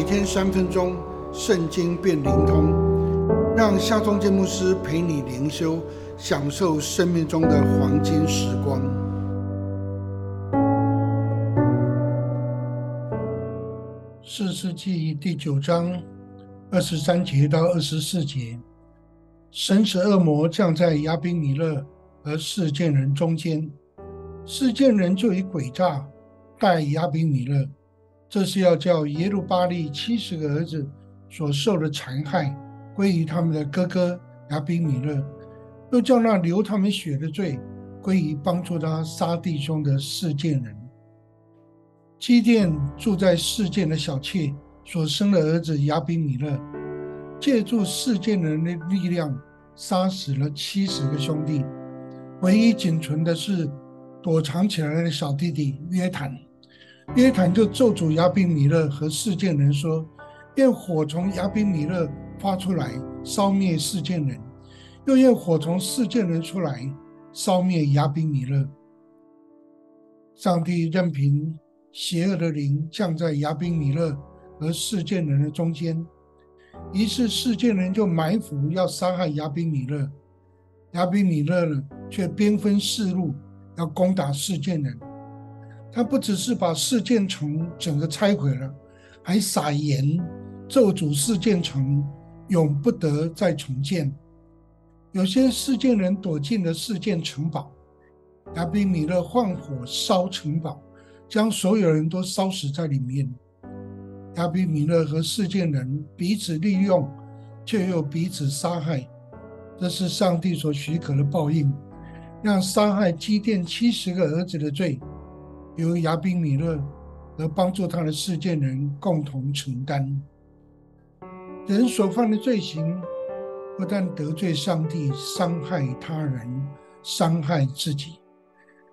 每天三分钟，圣经变灵通，让夏忠建牧师陪你灵修，享受生命中的黄金时光。四世纪第九章二十三节到二十四节，神使恶魔降在亚宾米勒和世件人中间，世件人就以诡诈待亚宾米勒。这是要叫耶路巴利七十个儿子所受的残害归于他们的哥哥亚比米勒，又叫那流他们血的罪归于帮助他杀弟兄的世件人。基甸住在世件的小妾所生的儿子亚比米勒，借助世件人的力量杀死了七十个兄弟，唯一仅存的是躲藏起来的小弟弟约坦。约坦就咒诅亚比米勒和世件人说：“愿火从亚比米勒发出来，烧灭世件人；又愿火从世件人出来，烧灭亚比米勒。”上帝任凭邪恶的灵降在亚比米勒和世件人的中间，于是世件人就埋伏要杀害亚比米勒，亚比米勒呢却兵分四路要攻打世件人。他不只是把四件城整个拆毁了，还撒盐咒诅四件城永不得再重建。有些事件人躲进了事件城堡，亚比米勒放火烧城堡，将所有人都烧死在里面。亚比米勒和事件人彼此利用，却又彼此杀害，这是上帝所许可的报应，让杀害基甸七十个儿子的罪。由亚宾米勒和帮助他的事件人共同承担。人所犯的罪行，不但得罪上帝、伤害他人、伤害自己，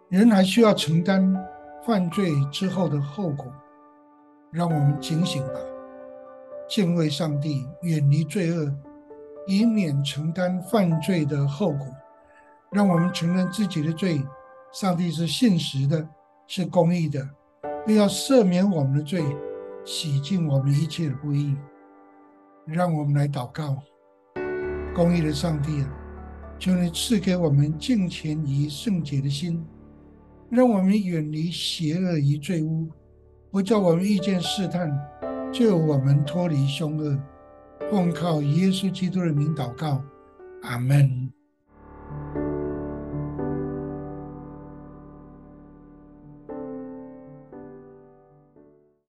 人还需要承担犯罪之后的后果。让我们警醒吧，敬畏上帝，远离罪恶，以免承担犯罪的后果。让我们承认自己的罪，上帝是信实的。是公义的，又要赦免我们的罪，洗净我们一切的不义。让我们来祷告，公义的上帝啊，求你赐给我们敬虔与圣洁的心，让我们远离邪恶与罪污，不叫我们遇见试探，救我们脱离凶恶。奉靠耶稣基督的名祷告，阿门。